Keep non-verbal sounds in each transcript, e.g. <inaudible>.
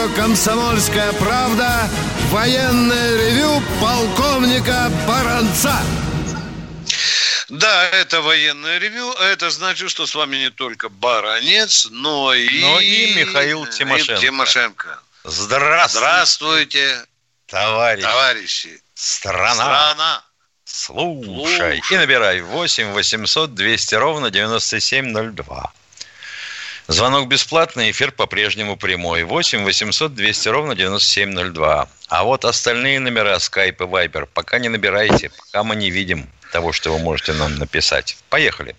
радио «Комсомольская правда» военное ревю полковника Баранца. Да, это военное ревю, а это значит, что с вами не только Баранец, но и... Но и Михаил Тимошенко. И Тимошенко. Здравствуйте. Здравствуйте, товарищ. товарищи. Страна. Страна. Слушай. Слушай. И набирай 8 800 200 ровно 9702. Звонок бесплатный, эфир по-прежнему прямой. 8 800 200 ровно 9702. А вот остальные номера Skype и Viber пока не набирайте, пока мы не видим того, что вы можете нам написать. Поехали.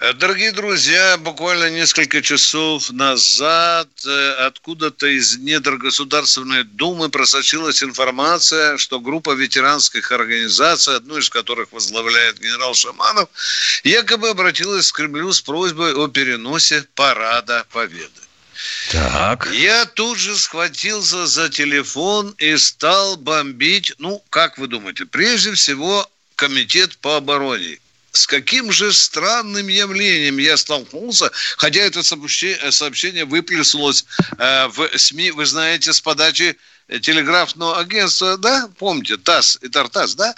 Э, Дорогие друзья, буквально несколько часов назад э, откуда-то из недр Государственной Думы просочилась информация, что группа ветеранских организаций, одну из которых возглавляет генерал Шаманов, якобы обратилась к Кремлю с просьбой о переносе парада Победы. Так. Я тут же схватился за телефон и стал бомбить, ну, как вы думаете, прежде всего комитет по обороне. С каким же странным явлением я столкнулся, хотя это сообщение, выплеснулось э, в СМИ, вы знаете, с подачи телеграфного агентства, да, помните, ТАСС и Тартас, да?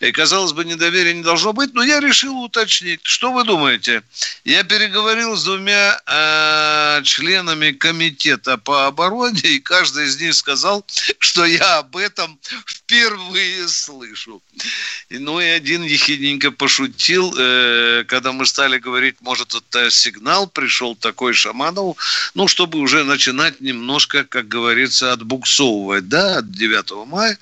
И, казалось бы, недоверия не должно быть, но я решил уточнить. Что вы думаете? Я переговорил с двумя э, членами комитета по обороне, и каждый из них сказал, что я об этом впервые слышу. И, ну и один ехидненько пошутил, э, когда мы стали говорить, может, это сигнал пришел такой Шаманову, ну, чтобы уже начинать немножко, как говорится, отбуксовывать, да, от 9 мая,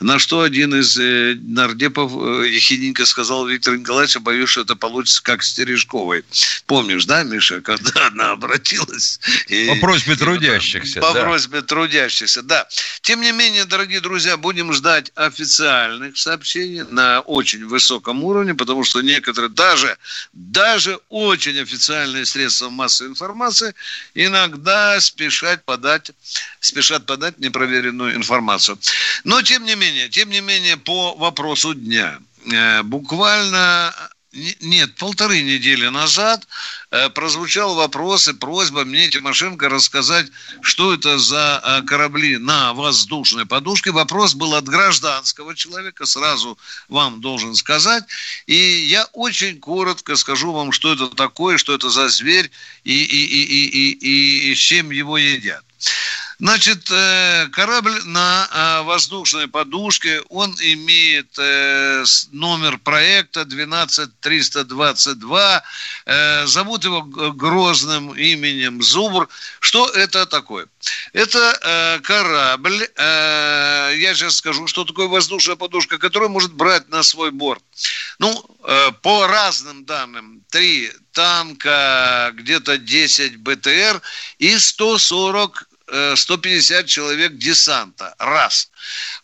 на что один из э, нардепов э, ехидненько сказал Виктор Николаевич, я боюсь, что это получится как с Терешковой. Помнишь, да, Миша, когда <laughs> она обратилась? И, По просьбе трудящихся. По да. просьбе трудящихся, да. Тем не менее, дорогие друзья, будем ждать официальных сообщений на очень высоком уровне, потому что некоторые, даже, даже очень официальные средства массовой информации иногда спешат подать, спешат подать непроверенную информацию. Но, тем не менее, тем не менее, по вопросу дня. Э, Буквально не- нет, полторы недели назад э, прозвучал вопрос и просьба мне, Тимошенко, рассказать, что это за э, корабли на воздушной подушке. Вопрос был от гражданского человека, сразу вам должен сказать. И я очень коротко скажу вам, что это такое, что это за зверь и, и, и, и, и, и с чем его едят. Значит, э, корабль на э, воздушной подушке, он имеет э, номер проекта 12322, э, зовут его грозным именем Зубр. Что это такое? Это корабль, я сейчас скажу, что такое воздушная подушка, которая может брать на свой борт. Ну, по разным данным, три танка, где-то 10 БТР и 140 э, 150 человек десанта. Раз.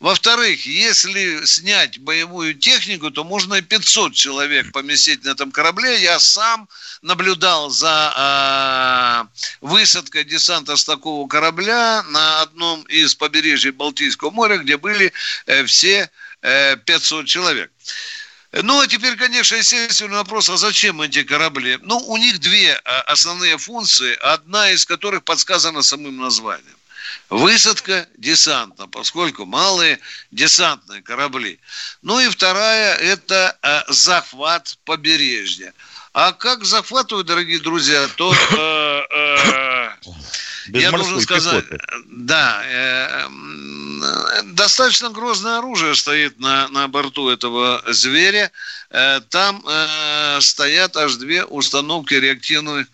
Во-вторых, если снять боевую технику, то можно и 500 человек поместить на этом корабле. Я сам наблюдал за э, высадкой десанта с такого корабля на одном из побережий Балтийского моря, где были э, все э, 500 человек. Ну, а теперь, конечно, естественный вопрос, а зачем эти корабли? Ну, у них две а, основные функции, одна из которых подсказана самым названием. Высадка десанта, поскольку малые десантные корабли. Ну и вторая – это а, захват побережья. А как захватывают, дорогие друзья, то э, э, я должен сказать, пехоты. да, э, достаточно грозное оружие стоит на, на борту этого зверя. Э, Там э, стоят аж две установки реактивных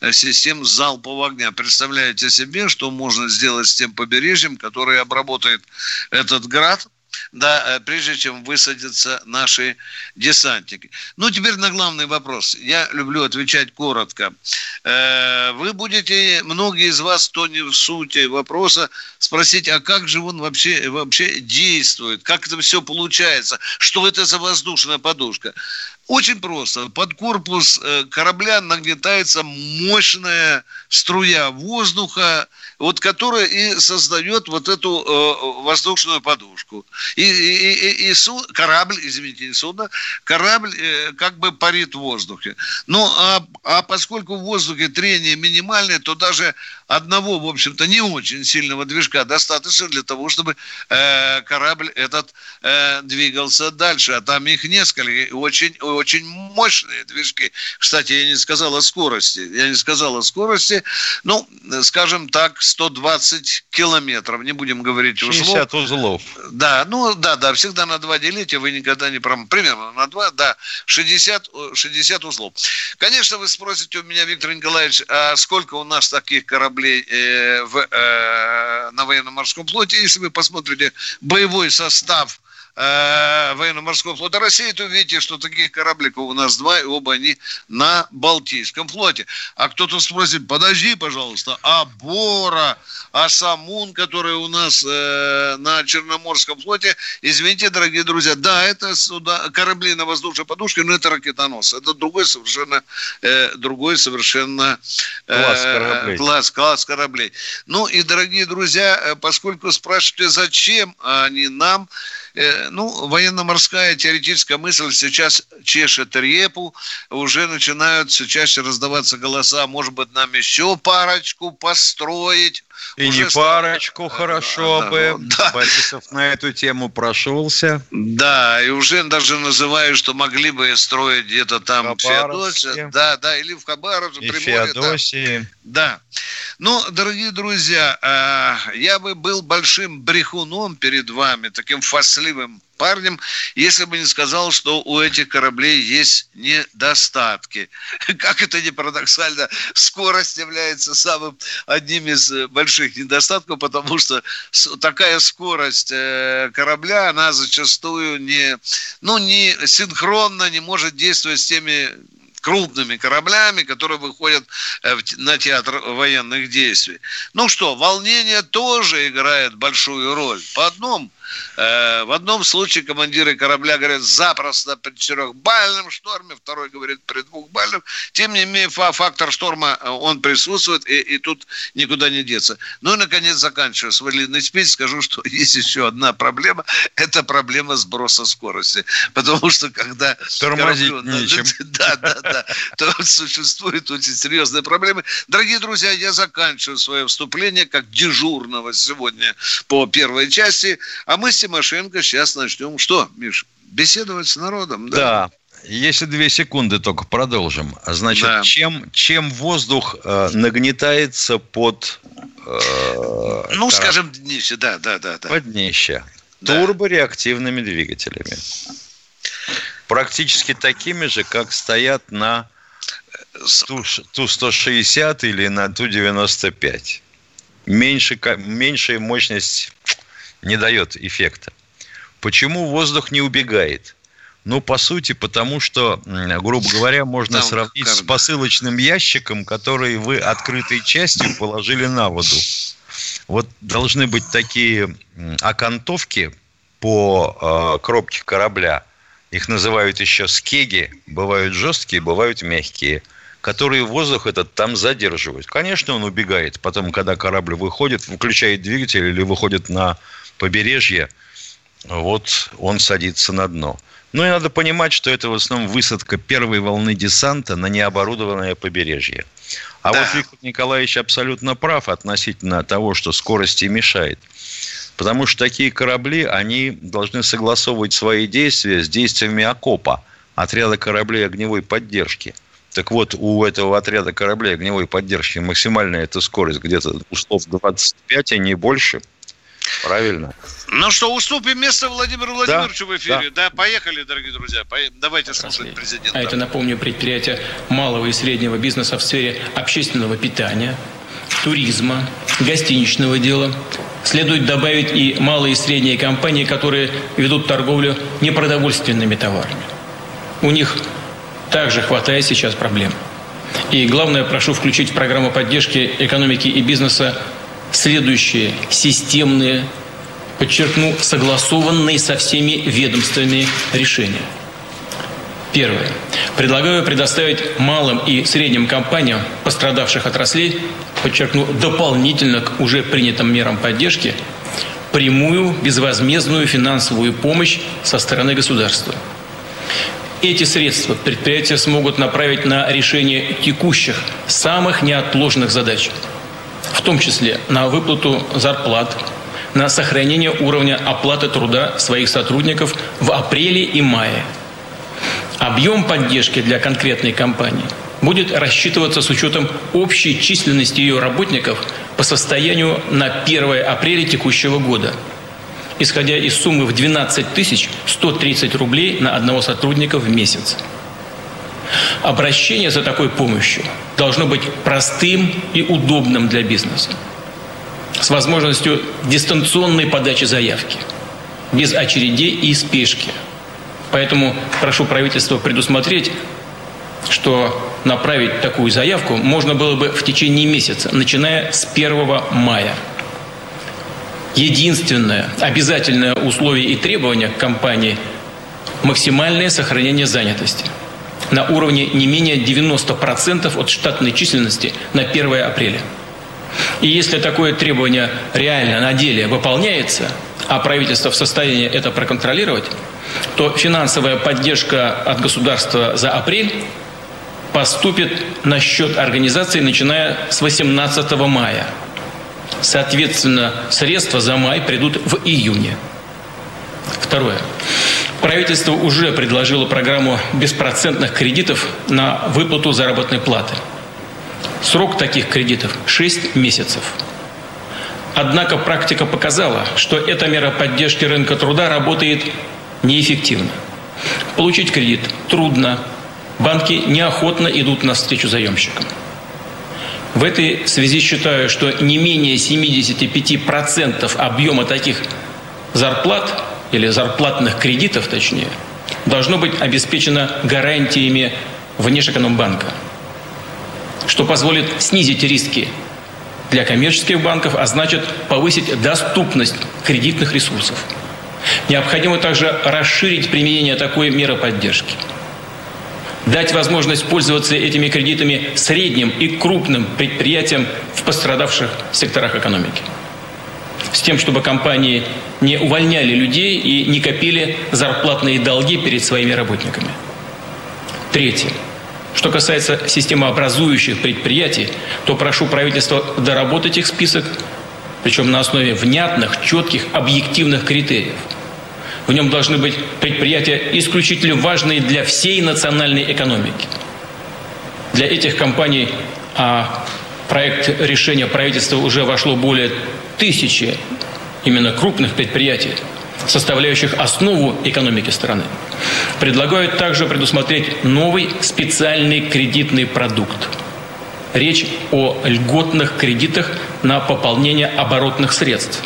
э, систем залпового огня. Представляете себе, что можно сделать с тем побережьем, которое обработает этот град, да, э, прежде чем высадятся наши десантники. Ну, теперь на главный вопрос. Я люблю отвечать коротко. Э, Вы будете, многие из вас, кто не в сути вопроса, спросить, а как же он вообще, вообще действует, как это все получается, что это за воздушная подушка. Очень просто. Под корпус э, корабля нагнетается мощная струя воздуха, вот которая и создает вот эту э, воздушную подушку. И, и, и, и су, корабль, извините, не судно, корабль э, как бы парит в воздухе. Ну, а, а поскольку в воздухе трение минимальное, то даже одного, в общем-то, не очень сильного движка достаточно для того, чтобы э, корабль этот э, двигался дальше. А там их несколько, очень, очень мощные движки. Кстати, я не сказал о скорости. Я не сказал о скорости. Ну, скажем так, 120 километров. Не будем говорить 60 узлов. узлов. Да, ну, да, да, всегда на два делите, вы никогда не... Пром... Примерно на два, да, 60, 60 узлов. Конечно, вы спросите у меня, Виктор Николаевич, а сколько у нас таких кораблей э, в, э, на военно-морском флоте? Если вы посмотрите боевой состав э, военно-морского флота России, то видите, что таких корабликов у нас два, и оба они на Балтийском флоте. А кто-то спросит, подожди, пожалуйста, а Бора, а Самун, который у нас э, на Черноморском флоте, извините, дорогие друзья, да, это суда, корабли на воздушной подушке, но это ракетонос. Это другой совершенно, э, другой совершенно э, класс, кораблей. класс, класс кораблей. Ну и, дорогие друзья, э, поскольку спрашиваете, зачем они нам, ну, военно-морская теоретическая мысль сейчас чешет репу, уже начинают все чаще раздаваться голоса, может быть, нам еще парочку построить. И уже не парочку, хорошо да, бы. Да. Борисов на эту тему прошелся. Да, и уже даже называют, что могли бы строить где-то там в Феодосии. Да, да, или в Хабаровске, и Приморье. Феодосии. Да. да. Ну, дорогие друзья, э, я бы был большим брехуном перед вами, таким фасливым парнем, если бы не сказал, что у этих кораблей есть недостатки. <laughs> Как это не парадоксально, скорость является самым одним из э, больших недостатков, потому что такая скорость э, корабля, она зачастую не, ну, не синхронно не может действовать с теми крупными кораблями, которые выходят э, на театр военных действий. Ну что, волнение тоже играет большую роль. По одному в одном случае командиры корабля говорят запросто при четырехбальном шторме, второй говорит при двухбальном. Тем не менее, фактор шторма, э, он присутствует, и, и тут никуда не деться. Ну и, наконец, заканчиваю свой длинный спич, скажу, что <laughs> есть еще одна проблема. Это проблема сброса скорости. Потому что, когда... Тормозить кораблю, нечем. <laughs> Да, да, да. То существуют очень серьезные проблемы. Дорогие друзья, я заканчиваю свое вступление как дежурного сегодня по первой части. А мы с Тимошенко сейчас начнем что, Миш, беседовать с народом, да? Да. Если две секунды только продолжим. Значит, да. чем, чем воздух э, нагнетается под... Э, ну, корабль, скажем, днище, да, да, да. да. Под днище. Да. Турбореактивными двигателями. Практически такими же, как стоят на Ту-160 или на Ту-95. Меньше, меньшая мощность не дает эффекта. Почему воздух не убегает? Ну, по сути, потому что, грубо говоря, можно Там сравнить с посылочным ящиком, который вы открытой частью положили на воду. Вот должны быть такие окантовки по э, кропке корабля. Их называют еще скеги. Бывают жесткие, бывают мягкие которые воздух этот там задерживают. Конечно, он убегает. Потом, когда корабль выходит, выключает двигатель или выходит на побережье, вот он садится на дно. Ну и надо понимать, что это в основном высадка первой волны десанта на необорудованное побережье. А да. вот Виктор Николаевич абсолютно прав относительно того, что скорости мешает. Потому что такие корабли, они должны согласовывать свои действия с действиями окопа, отряда кораблей огневой поддержки. Так вот, у этого отряда кораблей огневой поддержки максимальная эта скорость где-то услов 25, а не больше – Правильно. Ну что, уступим место Владимиру Владимировичу да, в эфире. Да. да, поехали, дорогие друзья. Давайте слушать президента. А это, напомню, предприятия малого и среднего бизнеса в сфере общественного питания, туризма, гостиничного дела. Следует добавить и малые и средние компании, которые ведут торговлю непродовольственными товарами. У них также хватает сейчас проблем. И главное, прошу включить в программу поддержки экономики и бизнеса следующие системные, подчеркну, согласованные со всеми ведомствами решения. Первое. Предлагаю предоставить малым и средним компаниям пострадавших отраслей, подчеркну, дополнительно к уже принятым мерам поддержки, прямую безвозмездную финансовую помощь со стороны государства. Эти средства предприятия смогут направить на решение текущих, самых неотложных задач, в том числе на выплату зарплат, на сохранение уровня оплаты труда своих сотрудников в апреле и мае. Объем поддержки для конкретной компании будет рассчитываться с учетом общей численности ее работников по состоянию на 1 апреля текущего года, исходя из суммы в 12 130 рублей на одного сотрудника в месяц. Обращение за такой помощью должно быть простым и удобным для бизнеса с возможностью дистанционной подачи заявки, без очередей и спешки. Поэтому прошу правительство предусмотреть, что направить такую заявку можно было бы в течение месяца, начиная с 1 мая. Единственное обязательное условие и требование к компании – максимальное сохранение занятости на уровне не менее 90% от штатной численности на 1 апреля. И если такое требование реально на деле выполняется, а правительство в состоянии это проконтролировать, то финансовая поддержка от государства за апрель поступит на счет организации, начиная с 18 мая. Соответственно, средства за май придут в июне. Второе. Правительство уже предложило программу беспроцентных кредитов на выплату заработной платы – Срок таких кредитов – 6 месяцев. Однако практика показала, что эта мера поддержки рынка труда работает неэффективно. Получить кредит трудно, банки неохотно идут навстречу заемщикам. В этой связи считаю, что не менее 75% объема таких зарплат или зарплатных кредитов, точнее, должно быть обеспечено гарантиями Внешэкономбанка – что позволит снизить риски для коммерческих банков, а значит повысить доступность кредитных ресурсов. Необходимо также расширить применение такой меры поддержки. Дать возможность пользоваться этими кредитами средним и крупным предприятиям в пострадавших секторах экономики. С тем, чтобы компании не увольняли людей и не копили зарплатные долги перед своими работниками. Третье. Что касается системообразующих предприятий, то прошу правительство доработать их список, причем на основе внятных, четких, объективных критериев. В нем должны быть предприятия исключительно важные для всей национальной экономики. Для этих компаний а проект решения правительства уже вошло более тысячи именно крупных предприятий, составляющих основу экономики страны. Предлагают также предусмотреть новый специальный кредитный продукт. Речь о льготных кредитах на пополнение оборотных средств.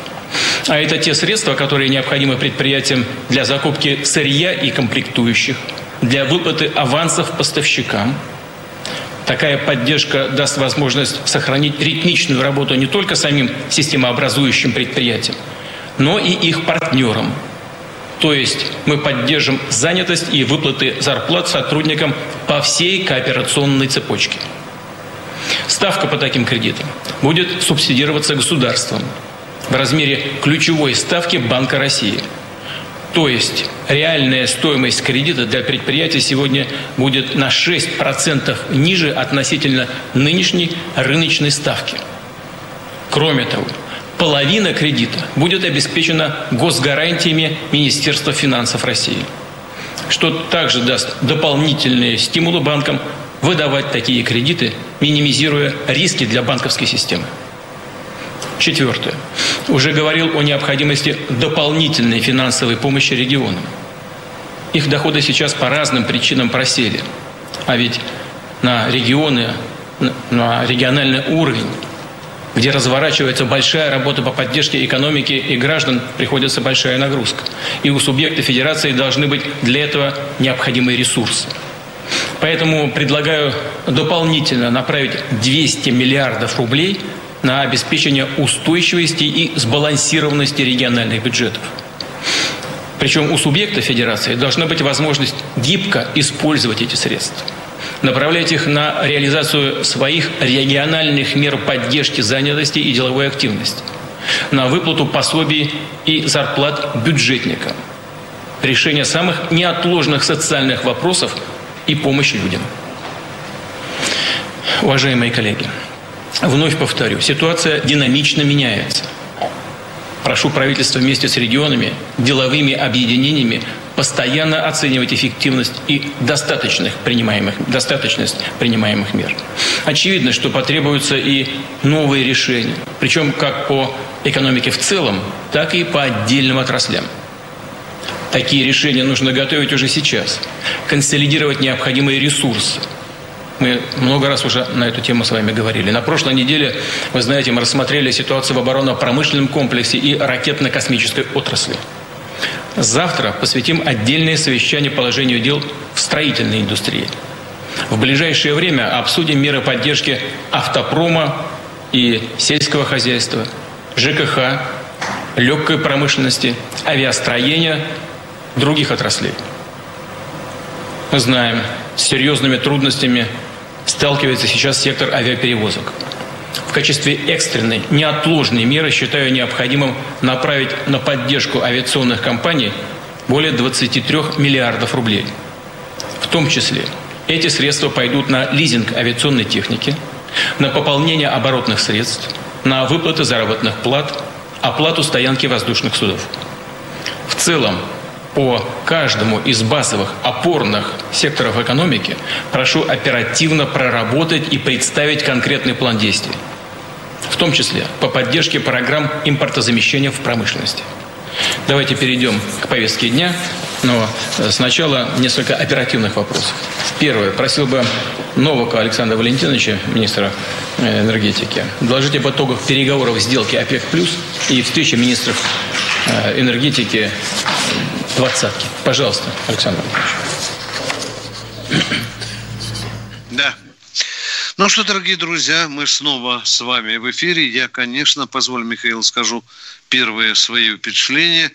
А это те средства, которые необходимы предприятиям для закупки сырья и комплектующих, для выплаты авансов поставщикам. Такая поддержка даст возможность сохранить ритмичную работу не только самим системообразующим предприятиям, но и их партнерам. То есть мы поддержим занятость и выплаты зарплат сотрудникам по всей кооперационной цепочке. Ставка по таким кредитам будет субсидироваться государством в размере ключевой ставки Банка России. То есть реальная стоимость кредита для предприятия сегодня будет на 6% ниже относительно нынешней рыночной ставки. Кроме того, половина кредита будет обеспечена госгарантиями Министерства финансов России, что также даст дополнительные стимулы банкам выдавать такие кредиты, минимизируя риски для банковской системы. Четвертое. Уже говорил о необходимости дополнительной финансовой помощи регионам. Их доходы сейчас по разным причинам просели. А ведь на регионы, на региональный уровень где разворачивается большая работа по поддержке экономики и граждан, приходится большая нагрузка. И у субъекта федерации должны быть для этого необходимые ресурсы. Поэтому предлагаю дополнительно направить 200 миллиардов рублей на обеспечение устойчивости и сбалансированности региональных бюджетов. Причем у субъекта федерации должна быть возможность гибко использовать эти средства направлять их на реализацию своих региональных мер поддержки занятости и деловой активности, на выплату пособий и зарплат бюджетникам, решение самых неотложных социальных вопросов и помощь людям. Уважаемые коллеги, вновь повторю, ситуация динамично меняется. Прошу правительства вместе с регионами, деловыми объединениями постоянно оценивать эффективность и достаточных принимаемых, достаточность принимаемых мер. Очевидно, что потребуются и новые решения, причем как по экономике в целом, так и по отдельным отраслям. Такие решения нужно готовить уже сейчас, консолидировать необходимые ресурсы – мы много раз уже на эту тему с вами говорили. На прошлой неделе, вы знаете, мы рассмотрели ситуацию в оборонно-промышленном комплексе и ракетно-космической отрасли. Завтра посвятим отдельное совещание положению дел в строительной индустрии. В ближайшее время обсудим меры поддержки автопрома и сельского хозяйства, ЖКХ, легкой промышленности, авиастроения, других отраслей. Мы знаем, с серьезными трудностями сталкивается сейчас сектор авиаперевозок. В качестве экстренной, неотложной меры считаю необходимым направить на поддержку авиационных компаний более 23 миллиардов рублей. В том числе эти средства пойдут на лизинг авиационной техники, на пополнение оборотных средств, на выплаты заработных плат, оплату стоянки воздушных судов. В целом, по каждому из базовых опорных секторов экономики прошу оперативно проработать и представить конкретный план действий, в том числе по поддержке программ импортозамещения в промышленности. Давайте перейдем к повестке дня, но сначала несколько оперативных вопросов. Первое. Просил бы Новака Александра Валентиновича, министра э, энергетики, доложить об итогах переговоров сделки ОПЕК+, и встречи министров э, энергетики двадцатки. Пожалуйста, Александр. Да. Ну что, дорогие друзья, мы снова с вами в эфире. Я, конечно, позволь, Михаил, скажу первые свои впечатления.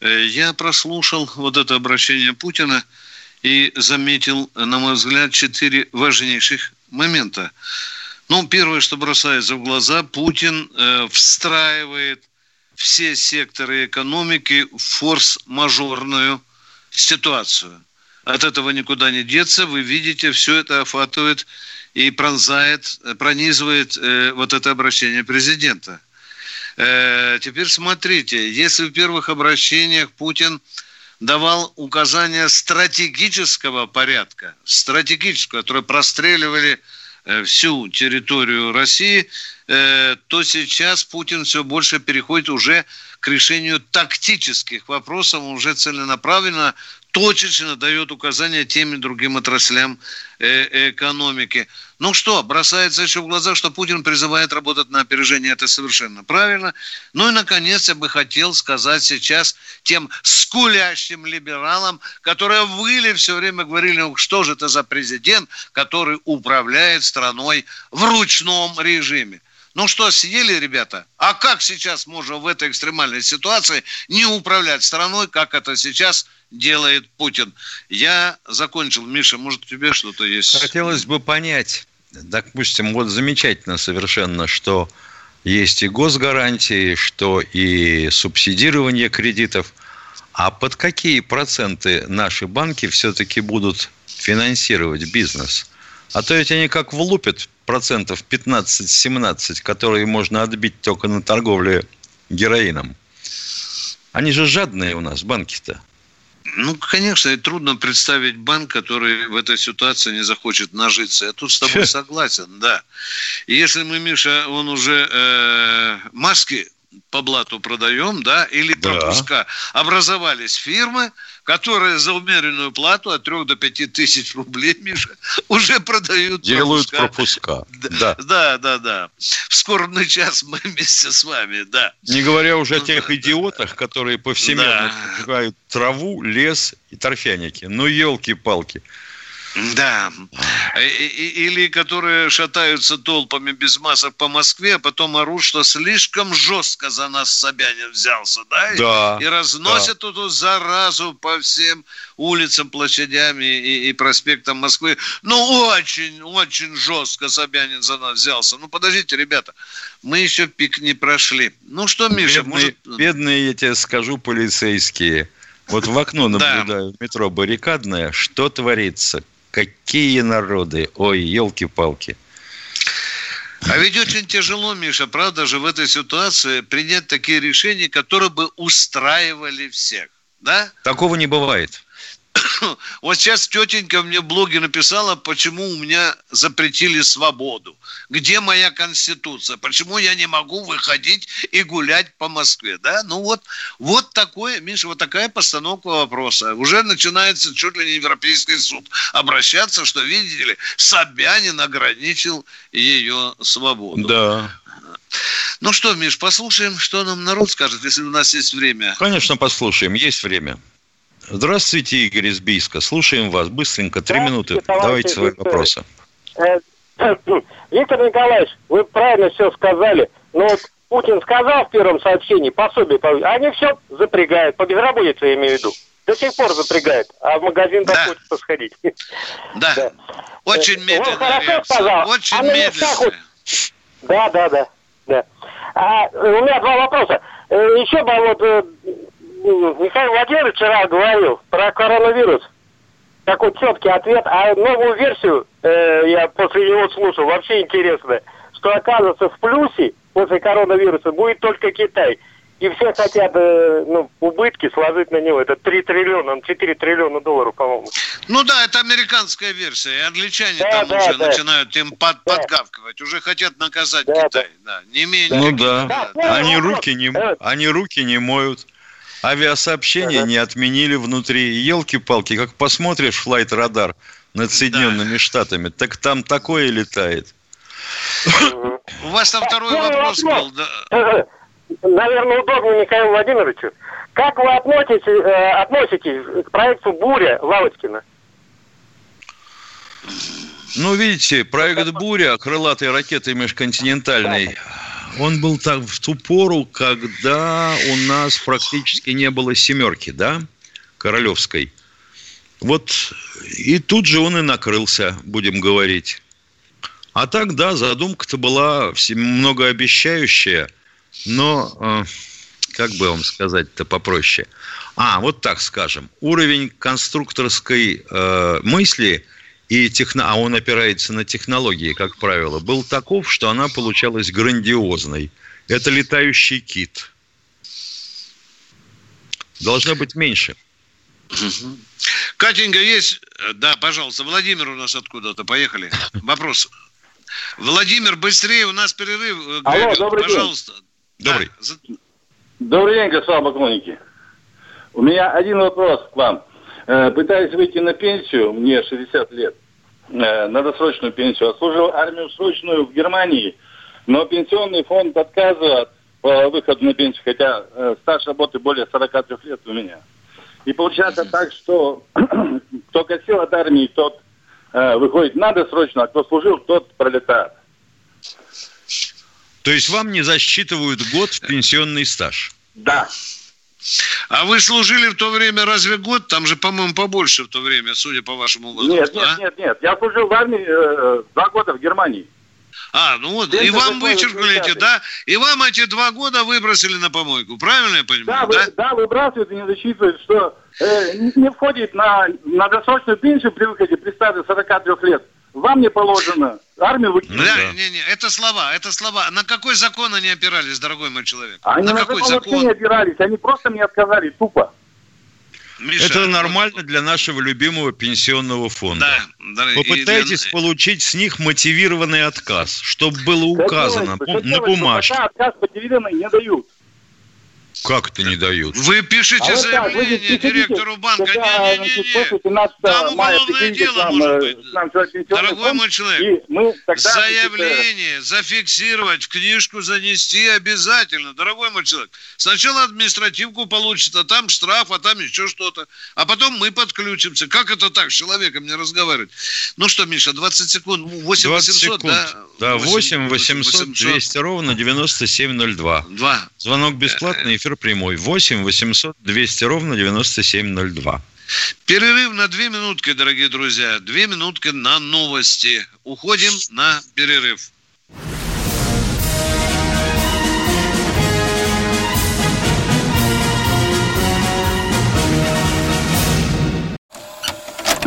Э, я прослушал вот это обращение Путина и заметил, на мой взгляд, четыре важнейших момента. Ну, первое, что бросается в глаза, Путин э, встраивает все секторы экономики в форс-мажорную ситуацию. От этого никуда не деться. Вы видите, все это охватывает и пронзает, пронизывает э, вот это обращение президента. Э, теперь смотрите, если в первых обращениях Путин давал указания стратегического порядка, стратегического, которые простреливали Э, всю территорию России, э, то сейчас Путин все больше переходит уже к решению тактических вопросов, уже целенаправленно точечно дает указания тем и другим отраслям э, экономики. Ну что, бросается еще в глаза, что Путин призывает работать на опережение, это совершенно правильно. Ну и, наконец, я бы хотел сказать сейчас тем скулящим либералам, которые выли все время говорили, что же это за президент, который управляет страной в ручном режиме. Ну что, съели, ребята? А как сейчас можно в этой экстремальной ситуации не управлять страной, как это сейчас делает Путин? Я закончил. Миша, может, у тебя что-то есть? Хотелось бы понять, допустим, вот замечательно совершенно, что есть и госгарантии, что и субсидирование кредитов. А под какие проценты наши банки все-таки будут финансировать бизнес? А то ведь они как влупят процентов 15-17, которые можно отбить только на торговле героином. Они же жадные у нас, банки-то. Ну, конечно, трудно представить банк, который в этой ситуации не захочет нажиться. Я тут с тобой <laughs> согласен, да. И если мы, Миша, он уже э, маски по блату продаем, да, или пропуска. Да. Образовались фирмы, которые за умеренную плату от 3 до 5 тысяч рублей, Миша, <laughs> уже продают Делают пропуска. пропуска. Да, да, да, да. В скорбный час мы <laughs> вместе с вами, да. Не говоря уже о тех идиотах, которые повсеместно да. траву, лес и торфяники. Ну, елки-палки. Да. Или которые шатаются толпами без масок по Москве, а потом орут, что слишком жестко за нас Собянин взялся, да? Да. И разносят да. эту заразу по всем улицам, площадям и, и, и проспектам Москвы. Ну, очень, очень жестко Собянин за нас взялся. Ну, подождите, ребята, мы еще пик не прошли. Ну, что, Миша, бедные, может... Бедные, я тебе скажу, полицейские. Вот в окно наблюдаю, метро баррикадное, что творится? Какие народы? Ой, елки-палки. А ведь очень тяжело, Миша, правда же, в этой ситуации принять такие решения, которые бы устраивали всех. Да? Такого не бывает. <coughs> Вот сейчас тетенька мне в блоге написала, почему у меня запретили свободу. Где моя конституция? Почему я не могу выходить и гулять по Москве? Да? Ну вот, вот такое, Миша, вот такая постановка вопроса. Уже начинается чуть ли не Европейский суд обращаться, что, видите ли, Собянин ограничил ее свободу. Да. Ну что, Миш, послушаем, что нам народ скажет, если у нас есть время. Конечно, послушаем, есть время. Здравствуйте, Игорь из Бийска. Слушаем вас. Быстренько, три минуты. Давайте свои вопросы. Э, <clears throat> Виктор Николаевич, вы правильно все сказали. Но вот Путин сказал в первом сообщении пособие, они все запрягают, по безработице я имею в виду. До сих пор запрягают, а в магазин да. так хочется сходить. <laughs> Да. да. Очень медленно. хорошо сказал. Очень а медленно. Да, да, да. да. А, у меня два вопроса. Э, еще бы вот э, Михаил Владимирович вчера говорил про коронавирус. Такой четкий ответ. А новую версию э, я после него слушал. Вообще интересно, что оказывается в плюсе после коронавируса будет только Китай. И все хотят э, ну, убытки сложить на него. Это 3 триллиона, 4 триллиона долларов, по-моему. Ну да, это американская версия. И англичане да, там да, уже да. начинают им под, да. подгавкивать. Уже хотят наказать да, Китай. Да. Да. Не менее. Ну да. да. Они, руки не, они руки не моют. Авиасообщение ага. не отменили внутри. Елки-палки, как посмотришь флайт радар над Соединенными да. Штатами, так там такое летает. У вас там второй вопрос был. Да. Наверное, удобно Михаилу Владимировичу. Как вы относитесь, э, относитесь к проекту «Буря» Лавочкина? Ну, видите, проект «Буря» крылатой ракеты межконтинентальной он был так в ту пору, когда у нас практически не было семерки, да, королевской. Вот и тут же он и накрылся, будем говорить. А так, да, задумка-то была многообещающая, но, э, как бы вам сказать-то попроще. А, вот так скажем, уровень конструкторской э, мысли – и техно... а он опирается на технологии, как правило, был таков, что она получалась грандиозной. Это летающий кит. Должно быть меньше. Катенька, есть? Да, пожалуйста. Владимир у нас откуда-то. Поехали. <laughs> Вопрос. Владимир, быстрее, у нас перерыв. Алло, добрый Пожалуйста. День. Добрый. Да. Добрый день, господин поклонники. У меня один вопрос к вам. Э, пытаюсь выйти на пенсию, мне 60 лет, э, на досрочную пенсию. Отслужил армию срочную в Германии, но пенсионный фонд отказывает по выходу на пенсию, хотя э, стаж работы более 43 лет у меня. И получается так, что <clears throat> кто косил от армии, тот выходит на досрочную, а кто служил, тот пролетает. То есть вам не засчитывают год в пенсионный стаж? Да. А вы служили в то время разве год? Там же, по-моему, побольше в то время, судя по вашему возрасту. Нет, нет, а? нет, нет. Я служил в армии э, два года в Германии. А, ну вот, и вам вычеркнули эти, да? И вам эти два года выбросили на помойку, правильно я понимаю? Да, да? Вы, да выбрасывают и не засчитывают, что э, не входит на, на досрочную пенсию при выходе при стаже 43 лет. Вам не положено. Армию выкинули. Да, не, не, это слова, это слова. На какой закон они опирались, дорогой мой человек? Они на, на какой закон, закон? не опирались, они просто мне отказали, тупо. Миша, это нормально для нашего любимого пенсионного фонда. Да, да, Попытайтесь для... получить с них мотивированный отказ, чтобы было указано хотелось на бумажке. Пока отказ мотивированный не дают. Как это не дают? Вы пишете А вот так, вы заявление директору банка. когда, значит, Не-не-не. после 17 Там мая уголовное дело может э, быть. Дорогой фонд, мой человек, и мы тогда, значит, э, Заявление зафиксировать, в книжку занести обязательно, дорогой мой человек. Сначала административку получит, а там штраф, а там еще что-то. А потом мы подключимся. Как это так с человеком не разговаривать? Ну что, Миша, 20 секунд, 8 20 800, секунд. да? Да, 8 800 200 ровно 9702. Два. Звонок бесплатный, эфир прямой. 8 800 200 ровно 9702. Перерыв на две минутки, дорогие друзья. Две минутки на новости. Уходим на перерыв.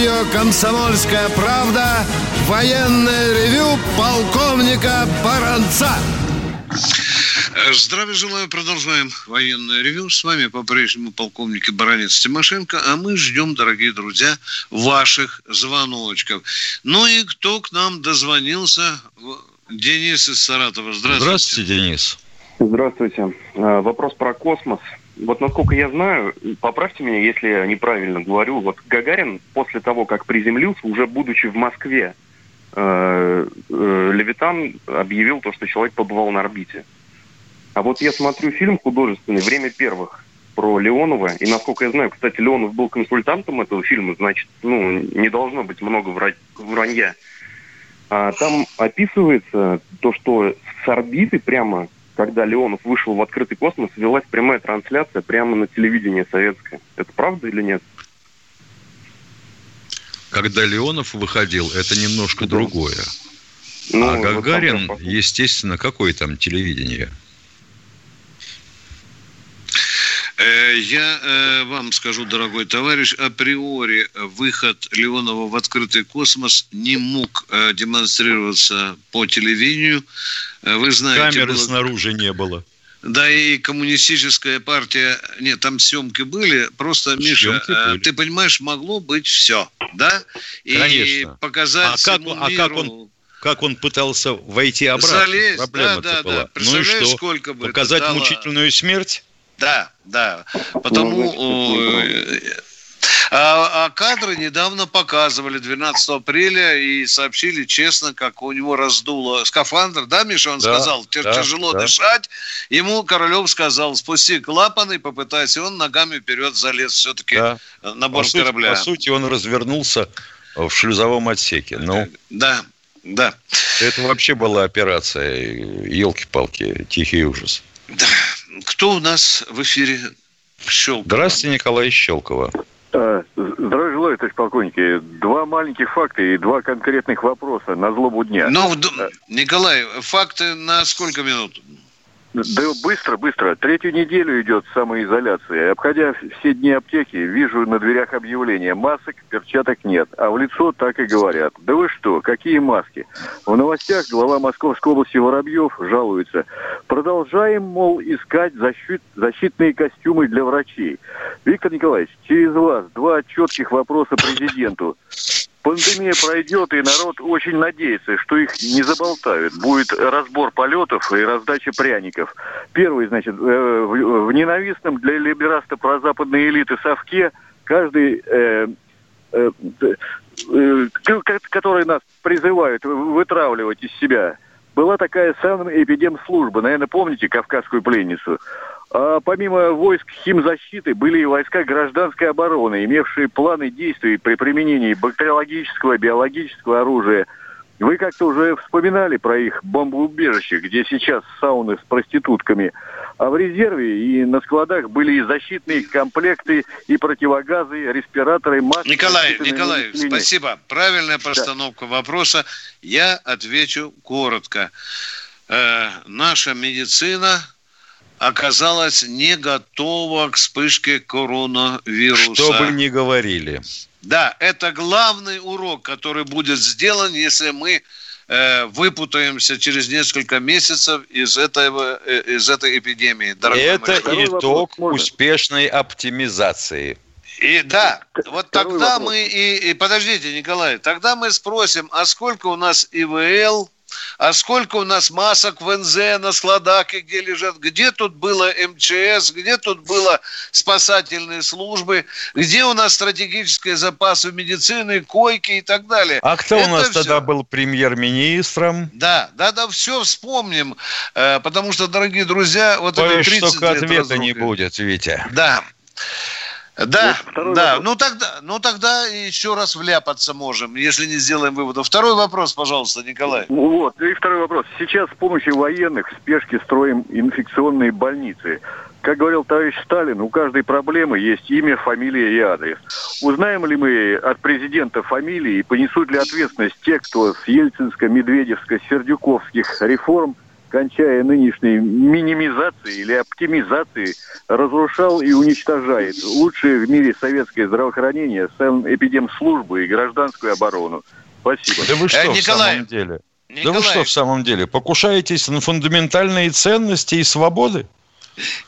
Радио «Комсомольская правда» военное ревю полковника Баранца. Э, Здравия желаю. Продолжаем военное ревю. С вами по-прежнему полковник Баранец Тимошенко. А мы ждем, дорогие друзья, ваших звоночков. Ну и кто к нам дозвонился? Денис из Саратова. Здравствуйте. Здравствуйте, Денис. Здравствуйте. А, Вопрос про космос. Вот насколько я знаю, поправьте меня, если я неправильно говорю, вот Гагарин после того, как приземлился, уже будучи в Москве, э, э, Левитан объявил то, что человек побывал на орбите. А вот я смотрю фильм художественный «Время первых» про Леонова, и насколько я знаю, кстати, Леонов был консультантом этого фильма, значит, ну, не должно быть много вра- вранья. А там описывается то, что с орбиты прямо, когда Леонов вышел в открытый космос, велась прямая трансляция прямо на телевидении советское. Это правда или нет? Когда Леонов выходил, это немножко Да. другое. Ну, а вот там Гагарин, прям естественно, какое там телевидение? Э, Я э, вам скажу, дорогой товарищ, априори выход Леонова в открытый космос не мог э, демонстрироваться по телевидению. Э, Вы знаете, Камеры было- снаружи не было. Да и коммунистическая партия, нет, там съемки были, просто, Миша, Съемки э, были. ты понимаешь, могло быть все, да? И Конечно. показать А как- всему а как миру- он Как он пытался войти обратно? Залезть, Проблема-то да, да, была. да. Ну и что? сколько бы это Показать дало? мучительную смерть? Да, да. Потому... Ну, значит, э, а, а кадры недавно показывали 12 апреля и сообщили честно, как у него раздуло скафандр. Да, Миша, он Да, сказал, «Тя- да, тяжело да. дышать. Ему Королев сказал, спусти клапаны и попытайся. Он ногами вперед залез все-таки Да. на По борт сути, корабля. по сути, он развернулся в шлюзовом отсеке. Ну, Да, да. это вообще была операция, елки-палки, тихий ужас. Кто у нас в эфире? Щелкова. Здравствуйте, Николай Щелкова. А, Здравия желаю, товарищ полковники. Два маленьких факта и два конкретных вопроса на злобу дня. Ну, Николай, факты на сколько минут? Да быстро, быстро. Третью неделю идет самоизоляция. Обходя все дни аптеки, вижу на дверях объявление. Масок, перчаток нет. А в лицо так и говорят. Да вы что, какие маски? В новостях глава Московской области Воробьев жалуется. Продолжаем, мол, искать защит- защитные костюмы для врачей. Виктор Николаевич, через вас два четких вопроса президенту. Пандемия пройдет, и народ очень надеется, что их не заболтают. Будет разбор полетов и раздача пряников. Первый, значит, э, в, ненавистном для либераста прозападной элиты совке каждый э, э, э, которые нас призывают вытравливать из себя, была такая санэпидемслужба, наверное, помните кавказскую пленницу? А помимо войск химзащиты были и войска гражданской обороны, имевшие планы действий при применении бактериологического и биологического оружия. Вы как-то уже вспоминали про их бомбоубежище, где сейчас сауны с проститутками. А в резерве и на складах были и защитные комплекты, и противогазы, респираторы, маски. Николай, Николай, спасибо. Правильная постановка вопроса. Я отвечу коротко. Э, наша медицина оказалась не готова к вспышке коронавируса. Что бы ни говорили. Да, это главный урок, который будет сделан, если мы э, выпутаемся через несколько месяцев из, этого, э, из этой эпидемии. дорогой Это мой итог успешной оптимизации. И да, вот тогда мы и, и подождите, Николай, тогда мы спросим, а сколько у нас ИВЛ, а сколько у нас масок в НЗ на складах, и где лежат, где тут было МЧС, где тут было спасательные службы, где у нас стратегические запасы медицины, койки и так далее. А кто у Это нас всё. тогда был премьер-министром? Да, да, да, все вспомним, э, потому что, дорогие друзья, вот это Боюсь, 30 что лет ответа не разрухи. будет, Витя. Да. Да, второй да. вопрос. Ну тогда, ну тогда еще раз вляпаться можем, если не сделаем выводов. Второй вопрос, пожалуйста, Николай. Вот, и второй вопрос. Сейчас с помощью военных в спешке строим инфекционные больницы. Как говорил товарищ Сталин, у каждой проблемы есть имя, фамилия и адрес. Узнаем ли мы от президента фамилии и понесут ли ответственность те, кто с ельцинско-медведевско-сердюковских реформ, кончая нынешней минимизацией или оптимизацией, разрушал и уничтожает лучшие в мире советское здравоохранение, санэпидемслужбу и гражданскую оборону? Спасибо. Да вы что Э, в Николай, самом деле? Да Николай. вы что в самом деле? Покушаетесь на фундаментальные ценности и свободы?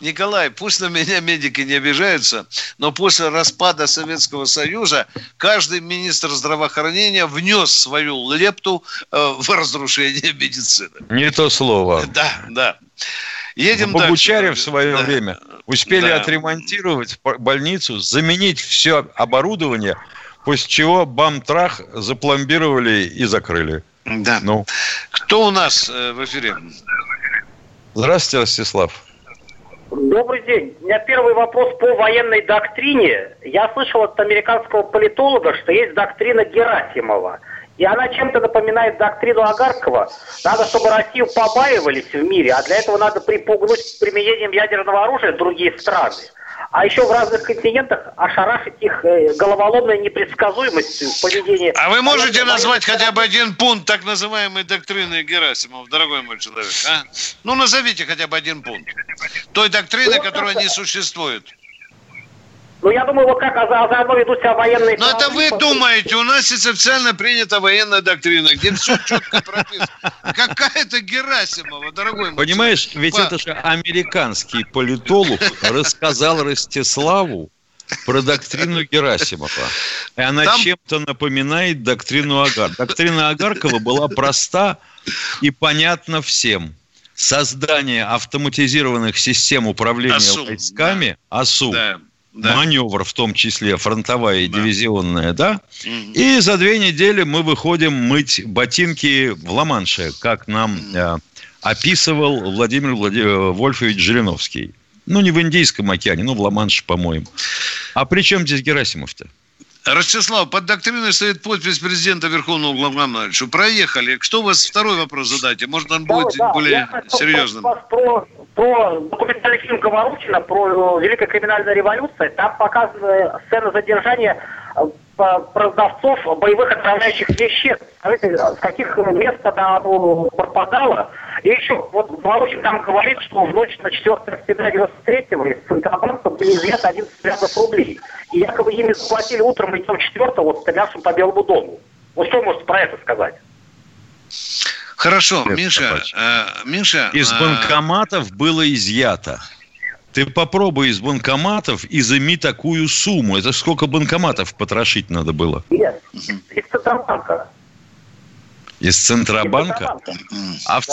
Николай, пусть на меня медики не обижаются, но после распада Советского Союза каждый министр здравоохранения внес свою лепту э, в разрушение медицины. Не то слово. Да, да. Едем дальше. в свое Да. время успели Да. отремонтировать больницу, заменить все оборудование, после чего бам-трах запломбировали и закрыли. Да. Ну, Кто у нас э, в эфире? здравствуйте, Ростислав. Добрый день. У меня первый вопрос по военной доктрине. Я слышал от американского политолога, что есть доктрина Герасимова. И она чем-то напоминает доктрину Агаркова. Надо, чтобы Россию побаивались в мире, а для этого надо припугнуть применением ядерного оружия другие страны. А еще в разных континентах ошарашить их э, головоломной непредсказуемостью в поведении. А вы можете назвать хотя бы один пункт так называемой доктрины Герасимов, дорогой мой человек? А? Ну, назовите хотя бы один пункт. Той доктрины, которая не существует. Ну, я думаю, вот как а за- а заодно ведут себя военные... Но это вы думаете, у нас есть официально принята военная доктрина, где все четко прописано. Какая-то Герасимова, дорогой мой Понимаешь, ведь это же американский политолог рассказал Ростиславу про доктрину Герасимова. И она Там- чем-то напоминает доктрину Агар. Доктрина Агаркова была проста и понятна всем. Создание автоматизированных систем управления АСУ, войсками, АСУ, Да, да. маневр в том числе, фронтовая и Да. дивизионная, да? Мгм. И за две недели мы выходим мыть ботинки в Ла-Манше, как нам э, описывал Владимир Влади- э, Вольфович Жириновский. Ну, не в Индийском океане, ну, в Ла-Манше, по-моему. А при чем здесь Герасимов-то? Ростислав, под доктриной стоит подпись президента Верховного Главнокомандующего. Проехали. Что у вас второй вопрос задайте? Может, он Да, будет да, более я серьезным? вас Про, про документальный фильм Говорухина про э, Великая криминальная революция. Там показана сцена задержания э, продавцов боевых отравляющих веществ. Скажите, с каких мест она ну, пропадала? И еще, вот Говорухин там говорит, что в ночь на 4 октября 93-го из Центробанка были изъяты 11 миллиардов рублей. И якобы ими заплатили утром и днем 4 вот стрелявшим по Белому дому. Вот что можете про это сказать? Хорошо, Привет, Миша, э, Миша... Из э, банкоматов было изъято. Ты попробуй из банкоматов изыми такую сумму. Это сколько банкоматов потрошить надо было? Нет, из Центробанка. Из Центробанка? Центробанка. А в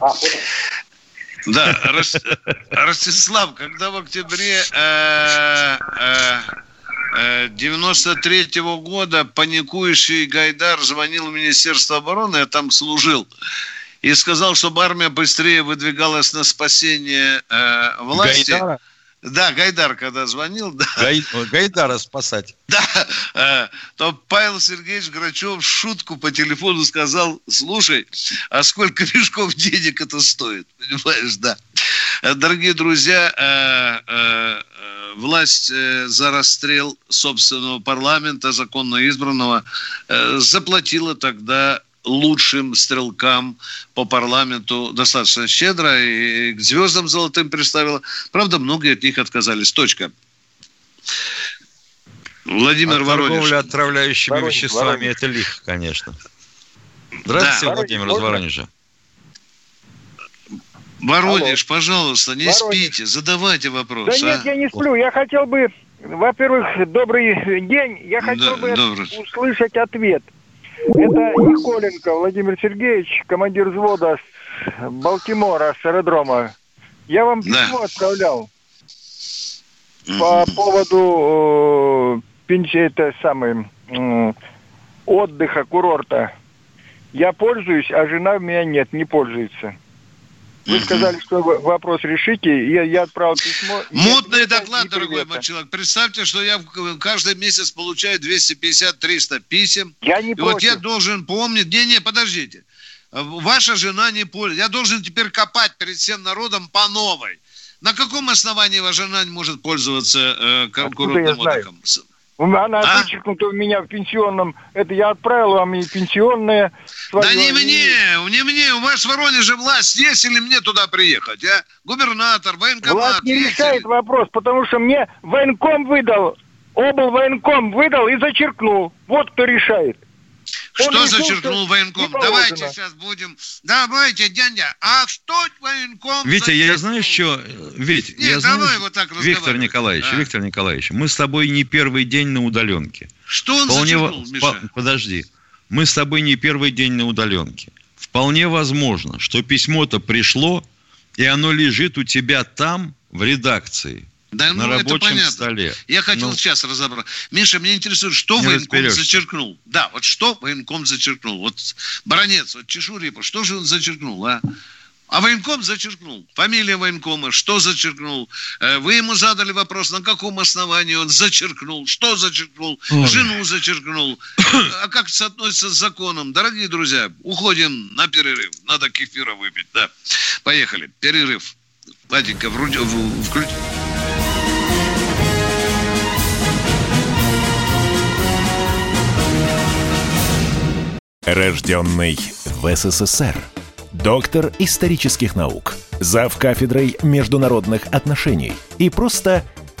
Да. Да, Рос- Ростислав, когда в октябре э, э, э, 93-го года паникующий Гайдар звонил в Министерство обороны, я там служил, и сказал, чтобы армия быстрее выдвигалась на спасение э, власти. Гайдара? Да, Гайдар, когда звонил, да. Гай- Гайдара спасать. Да, э, то Павел Сергеевич Грачев шутку по телефону сказал, слушай, а сколько мешков денег это стоит? Понимаешь, да. Э, Дорогие друзья, э, власть за расстрел собственного парламента, законно избранного, заплатила тогда лучшим стрелкам по парламенту достаточно щедро и к звездам золотым представила. Правда, многие от них отказались. Точка. Владимир От Воронеж. торговля отравляющими Воронеж, веществами Воронеж. это лихо, конечно. Здравствуйте, Да. Владимир из Можно? Воронежа. Воронеж, пожалуйста, не Воронеж. спите, задавайте вопрос. Да нет, а? я не сплю. Я хотел бы, во-первых, добрый день. Я хотел Да, бы добрый. услышать ответ. Это Николенко Владимир Сергеевич, командир взвода с Балтимора, с аэродрома. Я вам Да. письмо отправлял по поводу э, пенсии, это самый, м, отдыха, курорта. Я пользуюсь, а жена у меня нет, не пользуется. Вы сказали, что вы вопрос решите, я, я отправил письмо. Мутный доклад, дорогой мой человек. Представьте, что я каждый месяц получаю 250-300 писем. Я не И вот я должен помнить... Не-не, подождите. Ваша жена не пользуется. Я должен теперь копать перед всем народом по новой. На каком основании ваша жена не может пользоваться э, я курортным отдыхом? С- Она А? вычеркнута у меня в пенсионном. Это я отправил вам и пенсионное. Да свое, не и- мне, не мне. У вас в Воронеже власть есть или мне туда приехать, а? Губернатор, военкомат. Власть не есть решает вопрос, потому что мне военком выдал, обл военком выдал и зачеркнул. Вот кто решает. Что решил, зачеркнул что военком? не положено. Давайте сейчас будем... Давайте, дядя, а что военком Витя, я зачеркнул? знаю, что... Вить, Нет, я знаю, давай что- вот так Виктор. Николаевич, А. Виктор Николаевич, мы с тобой не первый день на удаленке. Что он Вполне зачеркнул, во- Миша? по- Подожди. Мы с тобой не первый день на удаленке. Вполне возможно, что письмо-то пришло, и оно лежит у тебя там, в редакции, Да, на ну, это рабочем понятно. столе. Я хотел Ну, сейчас разобрать. Миша, меня интересует, что военком разберешься. зачеркнул? Да, вот что военком зачеркнул? Вот Баронец, вот Чешурипа, что же он зачеркнул, а? А военком зачеркнул. Фамилия военкома, что зачеркнул? Э, Вы ему задали вопрос, на каком основании он зачеркнул, что зачеркнул, Ой. жену зачеркнул. А как это соотносится с законом? Дорогие друзья, уходим на перерыв. Надо кефира выпить, да. Поехали, перерыв. Владенька, вруди- в- включи. Рожденный в СССР. Доктор исторических наук. Зав кафедрой международных отношений. И просто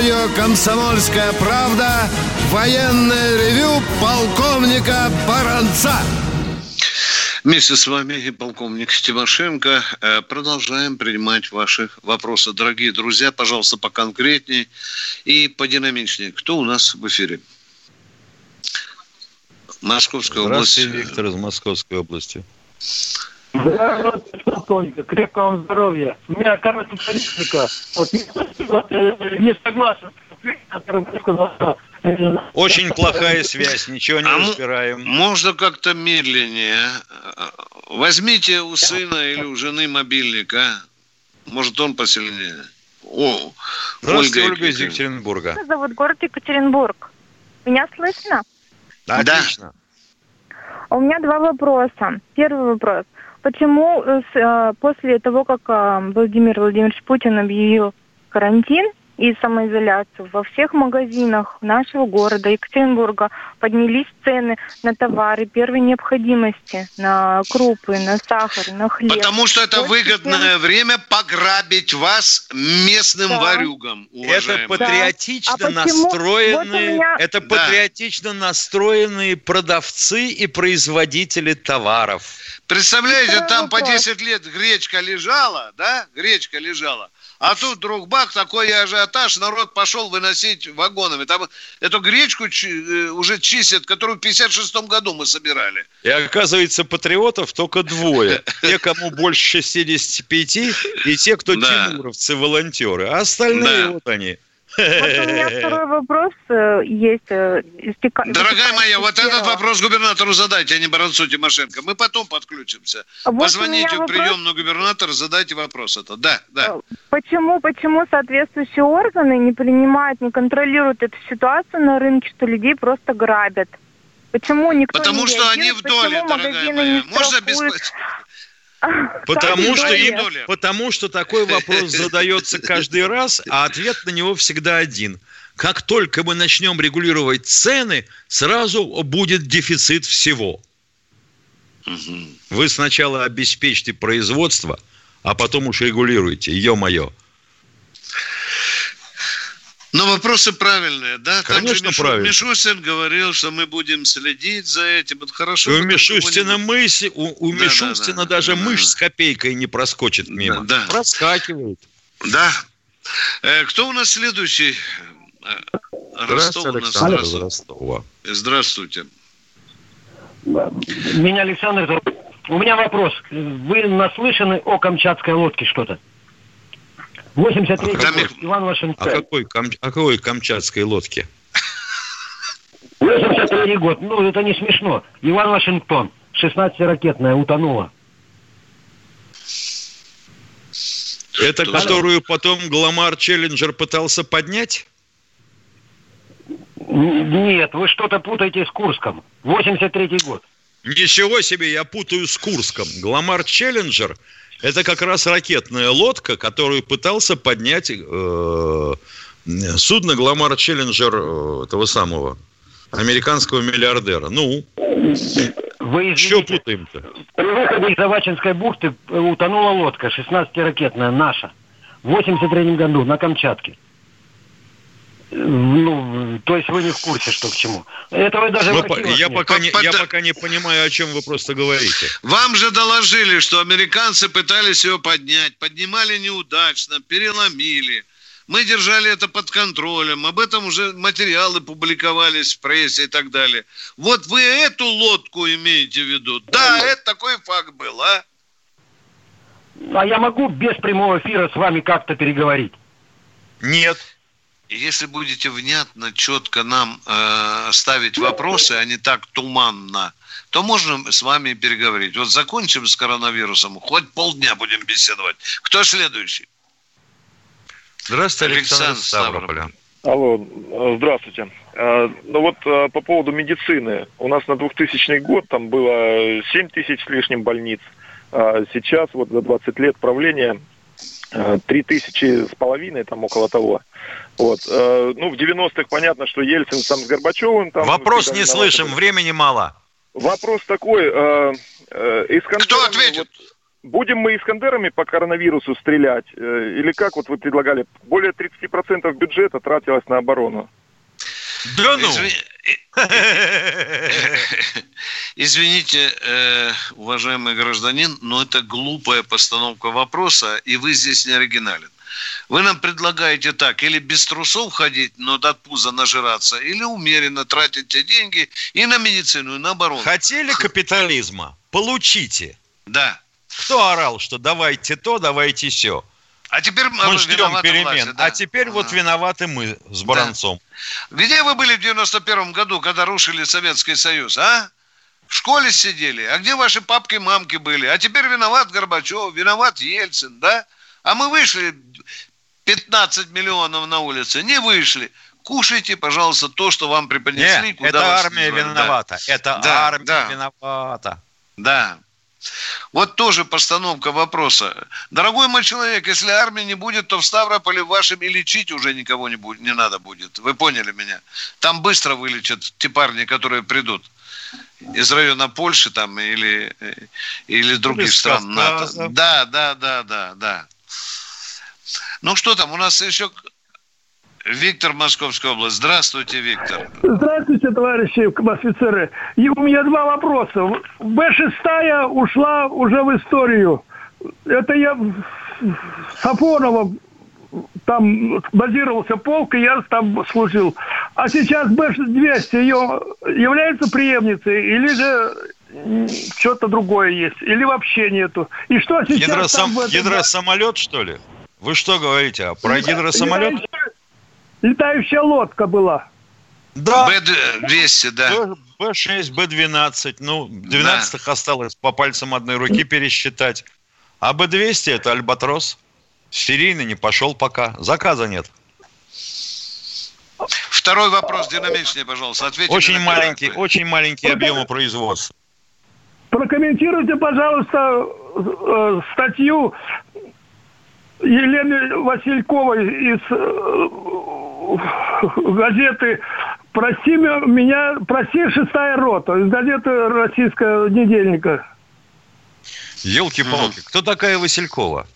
Радио «Комсомольская правда» военное ревю полковника Баранца. Вместе с вами и полковник Тимошенко э, продолжаем принимать ваши вопросы. Дорогие друзья, пожалуйста, поконкретнее и подинамичнее. Кто у нас в эфире? Московская область. Здравствуйте, Виктор из Московской области. Здравствуйте, полковник. Крепкого вам здоровья. У меня, короче, политика. Вот, не, э, не согласен. Очень плохая связь, ничего не А разбираем. Можно как-то медленнее. Возьмите у сына или у жены мобильник, а? Может, он посильнее. О, Здравствуйте, Ольга Ольга из. Екатеринбурга. Меня зовут город Екатеринбург. Меня слышно? Отлично. У меня два вопроса. Первый вопрос. Почему э, э, после того, как э, Владимир Владимирович Путин объявил карантин и самоизоляцию. Во всех магазинах нашего города Екатеринбурга поднялись цены на товары первой необходимости, на крупы, на сахар, на хлеб. Потому что это Больше выгодное время пограбить вас местным Да. варюгам, Это уважаемые. патриотично А почему? настроенные, Вот меня- это Да. патриотично настроенные продавцы и производители товаров. Представляете, там по вопрос. 10 лет гречка лежала, да? Гречка лежала. А тут вдруг бах, такой ажиотаж, народ пошел выносить вагонами. Там эту гречку э, уже чистят, которую в 56 году мы собирали. И оказывается, патриотов только двое. <laughs> Те, кому больше 65, и те, кто Да. тимуровцы, волонтеры. А остальные Да. вот они. Вот у меня второй вопрос э, есть. э, истека- Дорогая моя, вот этот вопрос губернатору задайте, а не Баранцу Тимошенко. Мы потом подключимся. Вот у Позвоните в вопрос. приемную губернатора, задайте вопрос это. Да, да. Почему, почему соответствующие органы не принимают, не контролируют эту ситуацию на рынке, что людей просто грабят? Почему никто Потому не что они в доле, дорогая моя. Можно без... <laughs> Потому что, им- потому что такой вопрос <laughs> задается каждый раз, а ответ на него всегда один. Как только мы начнем регулировать цены, сразу будет дефицит всего. Вы сначала обеспечьте производство, а потом уж регулируйте. Ё-моё. Но вопросы правильные, да? Конечно, Мишу- правильно. Мишустин говорил, что мы будем следить за этим. Это хорошо. И у Мишустина мыси, у, у Да, да, Мишустина да, даже да. мышь с копейкой не проскочит мимо. Да, да. Проскакивает. Да. Э, кто у нас следующий? Э, Ростов у нас. Здравствуйте. Ростова. Здравствуйте. Меня Александр. У меня вопрос. Вы наслышаны о камчатской лодке что-то? 83 А год, Иван Вашингтон. какой, кам- о какой камчатской лодке? 83 год. Ну, это не смешно. Иван Вашингтон. 16-ракетная утонула. Это которую потом Гламар Челленджер пытался поднять? Нет, вы что-то путаете с Курском. 83 год. Ничего себе, я путаю с Курском. Гламар Челленджер – это как раз ракетная лодка, которую пытался поднять э, судно Гламар Челленджер э, этого самого американского миллиардера. Ну, Вы что путаем-то? при выходе из Авачинской бухты э, утонула лодка 16-ракетная наша. В 83 году на Камчатке. Ну, то есть вы не в курсе, что к чему. Этого даже в Вы по- я, нет. пока не, я Под- пока не понимаю, о чем вы просто говорите. Вам же доложили, что американцы пытались ее поднять, поднимали неудачно, переломили. Мы держали это под контролем, об этом уже материалы публиковались в прессе и так далее. Вот вы эту лодку имеете в виду? Да, это такой факт был, а? А я могу без прямого эфира с вами как-то переговорить? Нет. И Если будете внятно, четко нам э, ставить вопросы, а не так туманно, то можно с вами переговорить. Вот закончим с коронавирусом, хоть полдня будем беседовать. Кто следующий? Здравствуйте, Александр, Александр Ставрополя. Алло, э, здравствуйте. Э, Ну вот э, по поводу медицины. У нас на 2000 год там было 7 тысяч с лишним больниц. А Сейчас вот за 20 лет правления 3 тысячи с половиной, там около того. Вот. Э, Ну, в 90-х понятно, что Ельцин там с Горбачевым... Там Вопрос не слышим, времени мало. Вопрос такой. э, э, Искандерами, Кто ответит? вот будем мы Искандерами по коронавирусу стрелять? э, Или как вот вы предлагали? Более 30% бюджета тратилось на оборону. Да ну! <laughs> Извините, э, уважаемый гражданин, но это глупая постановка вопроса, и вы здесь не оригинален. Вы нам предлагаете так, или без трусов ходить, но до пуза нажираться, или умеренно тратить те деньги и на медицину, и на оборону. Хотели капитализма? Получите. Да. Кто орал, что давайте то, давайте все? А теперь Мы ждем перемен. власти, да. А теперь вот виноваты мы с Баранцом. Где вы были в 91 году, когда рушили Советский Союз, а? В школе сидели. А где ваши папки и мамки были? А теперь виноват Горбачев, виноват Ельцин, да? А мы вышли 15 миллионов на улице. Не вышли. Кушайте, пожалуйста, то, что вам преподнесли. Не, куда это армия виновата. Это Да, армия да. виновата. Да. Вот тоже постановка вопроса. Дорогой мой человек, если армии не будет, то в Ставрополе вашим и лечить уже никого не, будет, не надо будет. Вы поняли меня? Там быстро вылечат те парни, которые придут из района Польши там или, или других или стран НАТО. Да, да, да, да, да. Ну что там, у нас еще Виктор, Московская область. Здравствуйте, Виктор. Здравствуйте, товарищи офицеры. И у меня два вопроса. Б-6 ушла уже в историю. Это я Сафонова там базировался полк, и я там служил. А сейчас Б-200 ее является преемницей или же что-то другое есть? Или вообще нету? И что сейчас Гидросам... там Гидросамолет, что ли? Вы что говорите? А про гидросамолет? Летающая, летающая лодка была. Да. Б-200, да. Б-6, Б-12. Ну, 12 да. осталось по пальцам одной руки пересчитать. А Б-200 это Альбатрос. Серийный не пошел пока. Заказа нет. Второй вопрос динамичнее, пожалуйста. Ответьте очень маленький, первый. очень маленький объемы производства. Прокомментируйте, пожалуйста, э, статью Елены Васильковой из э, газеты «Прости меня, прости, шестая рота», из газеты «Российского недельника». Елки-палки, кто такая Василькова?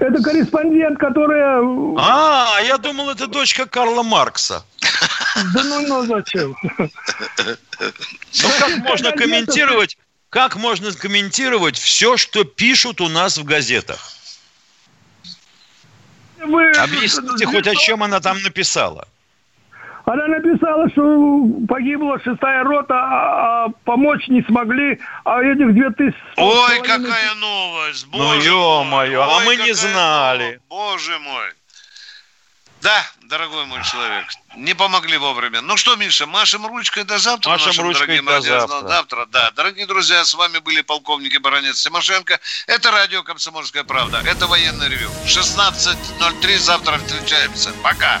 Это корреспондент, которая... А, я думал, это дочка Карла Маркса. <laughs> Да ну, ну зачем? Ну как можно комментировать, как можно комментировать все, что пишут у нас в газетах? Вы... Объясните хоть о чем она там написала. Она написала, что погибла шестая рота, а, а помочь не смогли, а этих две тысячи... Ой, какая новость! Ну, боже ну, ё-моё, а мы не знали. Новость. Боже мой. Да, дорогой мой человек, не помогли вовремя. Ну что, Миша, машем ручкой до завтра. Машем нашим ручкой до завтра. завтра. Да, дорогие друзья, с вами были полковники Баранец Тимошенко. Это радио «Комсомольская правда». Это военный ревю. 16.03, завтра встречаемся. Пока.